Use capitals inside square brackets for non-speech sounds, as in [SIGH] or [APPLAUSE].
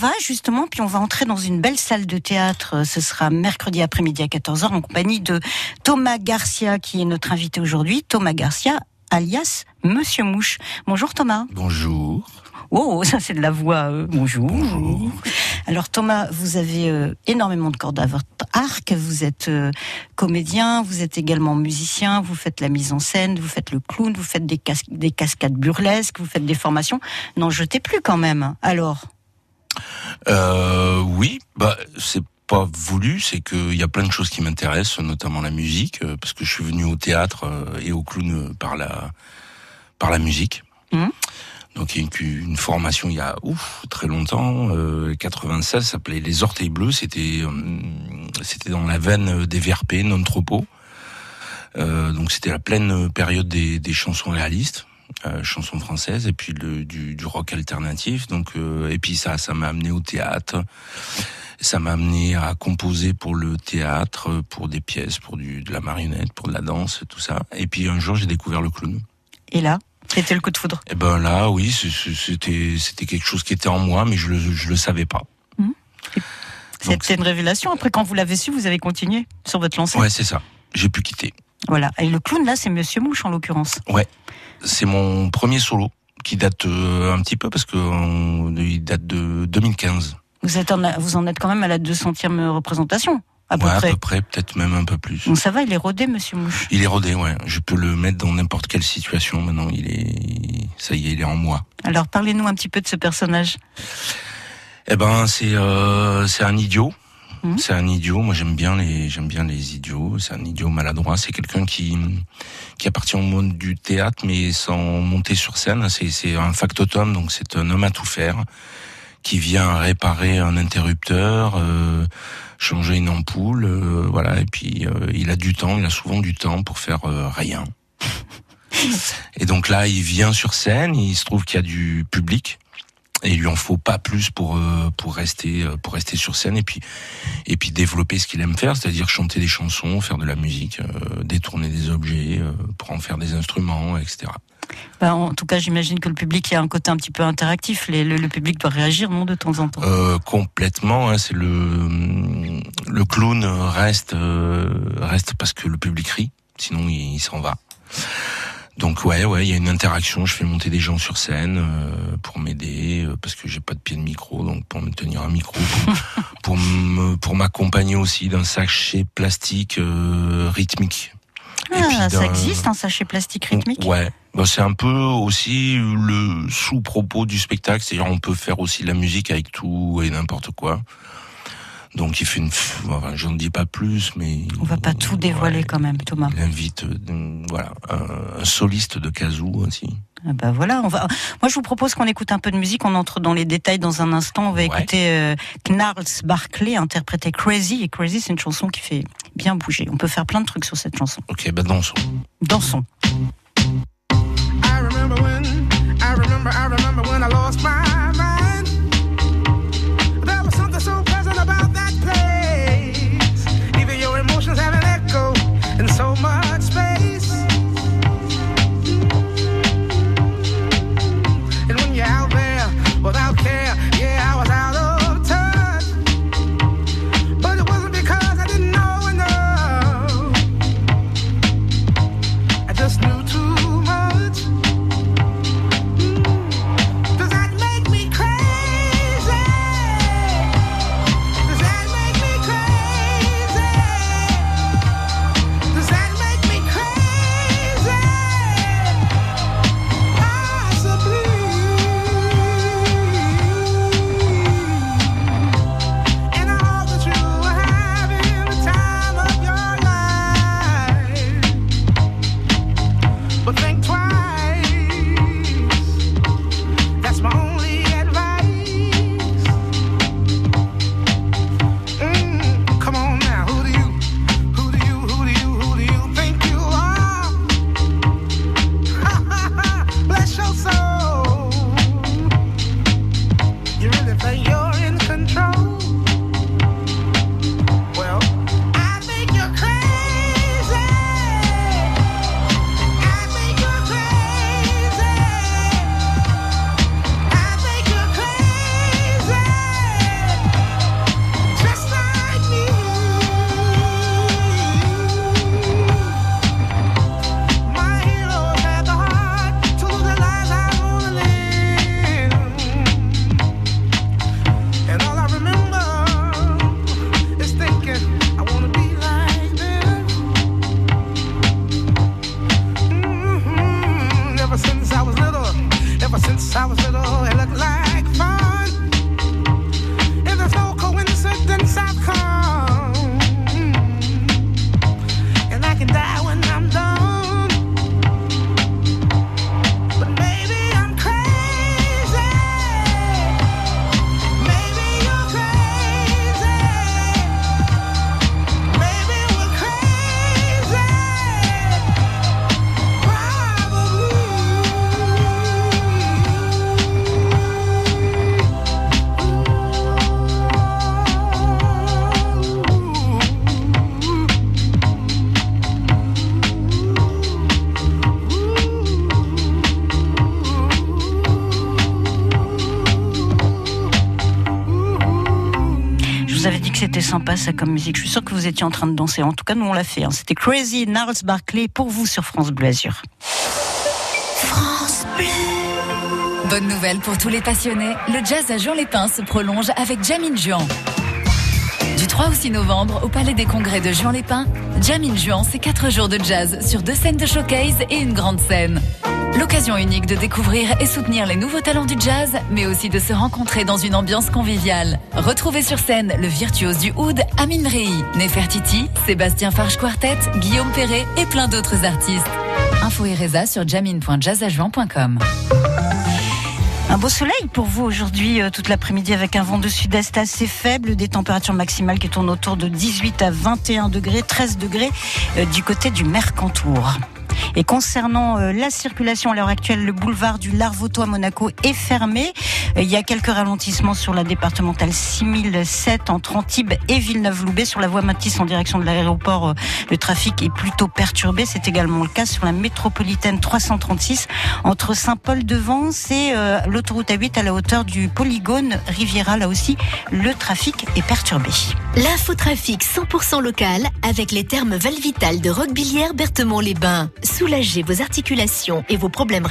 va justement, puis on va entrer dans une belle salle de théâtre. Ce sera mercredi après-midi à 14h en compagnie de Thomas Garcia qui est notre invité aujourd'hui. Thomas Garcia, alias Monsieur Mouche. Bonjour Thomas. Bonjour. Oh, ça c'est de la voix. Euh, bonjour. Bonjour. Alors Thomas, vous avez euh, énormément de cordes à votre arc. Vous êtes euh, comédien, vous êtes également musicien, vous faites la mise en scène, vous faites le clown, vous faites des, cas- des cascades burlesques, vous faites des formations. N'en jetez plus quand même. Alors, Euh, oui, bah c'est pas voulu, c'est qu'il y a plein de choses qui m'intéressent, notamment la musique, euh, parce que je suis venu au théâtre euh, et au clown euh, par la par la musique. Mhm. Donc il y a une, une formation il y a ouf très longtemps, euh, 96, ça s'appelait les orteils bleus. C'était euh, c'était dans la veine des VRP non tropos. Euh, donc c'était la pleine période des, des chansons réalistes, euh, chansons françaises, et puis le, du, du rock alternatif. Donc euh, et puis ça ça m'a amené au théâtre. Ça m'a amené à composer pour le théâtre, pour des pièces, pour du, de la marionnette, pour de la danse, tout ça. Et puis un jour j'ai découvert le clown. et là, c'était le coup de foudre. Et ben là, oui, c'était c'était quelque chose qui était en moi, mais je le je le savais pas. Donc, C'était une révélation. Après, quand vous l'avez su, vous avez continué sur votre lancée. Ouais, c'est ça. J'ai pu quitter. Voilà. Et le clown, là, c'est Monsieur Mouche, en l'occurrence. C'est mon premier solo qui date euh, un petit peu parce que euh, date de 2015. Vous, êtes en, vous en êtes quand même à la 200e représentation, à peu ouais, près. à peu près, peut-être même un peu plus. Donc ça va, il est rodé, Monsieur Mouche. Il est rodé, ouais. Je peux le mettre dans n'importe quelle situation. Maintenant, il est, ça y est, il est en moi. Alors, parlez-nous un petit peu de ce personnage. Eh ben, c'est euh, c'est un idiot. Mhm. C'est un idiot. Moi, j'aime bien les j'aime bien les idiots. C'est un idiot maladroit. C'est quelqu'un qui qui appartient au monde du théâtre, mais sans monter sur scène. C'est c'est un factotum, donc c'est un homme à tout faire qui vient réparer un interrupteur, euh, changer une ampoule, euh, voilà. Et puis euh, il a du temps. Il a souvent du temps pour faire euh, rien. [LAUGHS] Et donc là, il vient sur scène. Il se trouve qu'il y a du public. Et il lui en faut pas plus pour euh, pour rester euh, pour rester sur scène et puis et puis développer ce qu'il aime faire, c'est-à-dire chanter des chansons, faire de la musique, euh, détourner des objets euh, pour en faire des instruments, etc. Ben, en tout cas, j'imagine que le public il y a un côté un petit peu interactif. Les- le, le public doit réagir, non, de temps en temps? Euh, complètement, hein, c'est le le clown reste euh, reste parce que le public rit, sinon il, il s'en va. Donc ouais ouais, il y a une interaction. Je fais monter des gens sur scène euh, pour m'aider euh, parce que j'ai pas de pied de micro, donc pour me tenir un micro, pour, [LAUGHS] pour me pour m'accompagner aussi d'un sachet plastique euh, rythmique. Et Ah, ça existe, un sachet plastique rythmique? Ouais. Bah, c'est un peu aussi le sous-propos du spectacle, c'est-à-dire on peut faire aussi de la musique avec tout et n'importe quoi. Donc il fait une, enfin, j'en dis pas plus, mais On va pas tout dévoiler Ouais. quand même, Thomas. il invite, euh, voilà, un, un soliste de kazoo aussi. Ah bah voilà, on va. Moi, je vous propose qu'on écoute un peu de musique. On entre dans les détails dans un instant. On va Ouais. écouter euh, Knarls Barclay interpréter Crazy. Et Crazy, c'est une chanson qui fait bien bouger. On peut faire plein de trucs sur cette chanson. Ok, bah dansons. Dansons. C'était sympa ça comme musique. Je suis sûre que vous étiez en train de danser. En tout cas, nous on l'a fait. hein. C'était Crazy Gnarls Barclay pour vous sur France Bleu. France Bleu. Bonne nouvelle pour tous les passionnés, le jazz à Juan-les-Pins se prolonge avec Jamin Juan. Du 3 au 6 novembre, au Palais des Congrès de Juan-les-Pins, Jamin Juan, c'est 4 jours de jazz sur deux scènes de showcase et une grande scène. L'occasion unique de découvrir et soutenir les nouveaux talents du jazz, mais aussi de se rencontrer dans une ambiance conviviale. Retrouvez sur scène le virtuose du oud Amin Rei, Nefertiti, Sébastien Farge Quartet, Guillaume Perret et plein d'autres artistes. Info et résa sur jamin.jazzajuan.com. Un beau soleil pour vous aujourd'hui, euh, toute l'après-midi, avec un vent de sud-est assez faible, des températures maximales qui tournent autour de 18 à 21 degrés, 13 degrés euh, du côté du Mercantour. Et concernant euh, la circulation à l'heure actuelle, le boulevard du Larvoto à Monaco est fermé. Il y a quelques ralentissements sur la départementale 6007 entre Antibes et Villeneuve-Loubet. Sur la voie Matisse en direction de l'aéroport, euh, le trafic est plutôt perturbé. C'est également le cas sur la métropolitaine 336 entre Saint-Paul-de-Vence et euh, l'autoroute A8 à la hauteur du polygone Riviera. Là aussi, le trafic est perturbé. L'infotrafic 100% local avec les termes Valvital de Roquebillière Berthemont-les-Bains. Soulagez vos articulations et vos problèmes respiratoires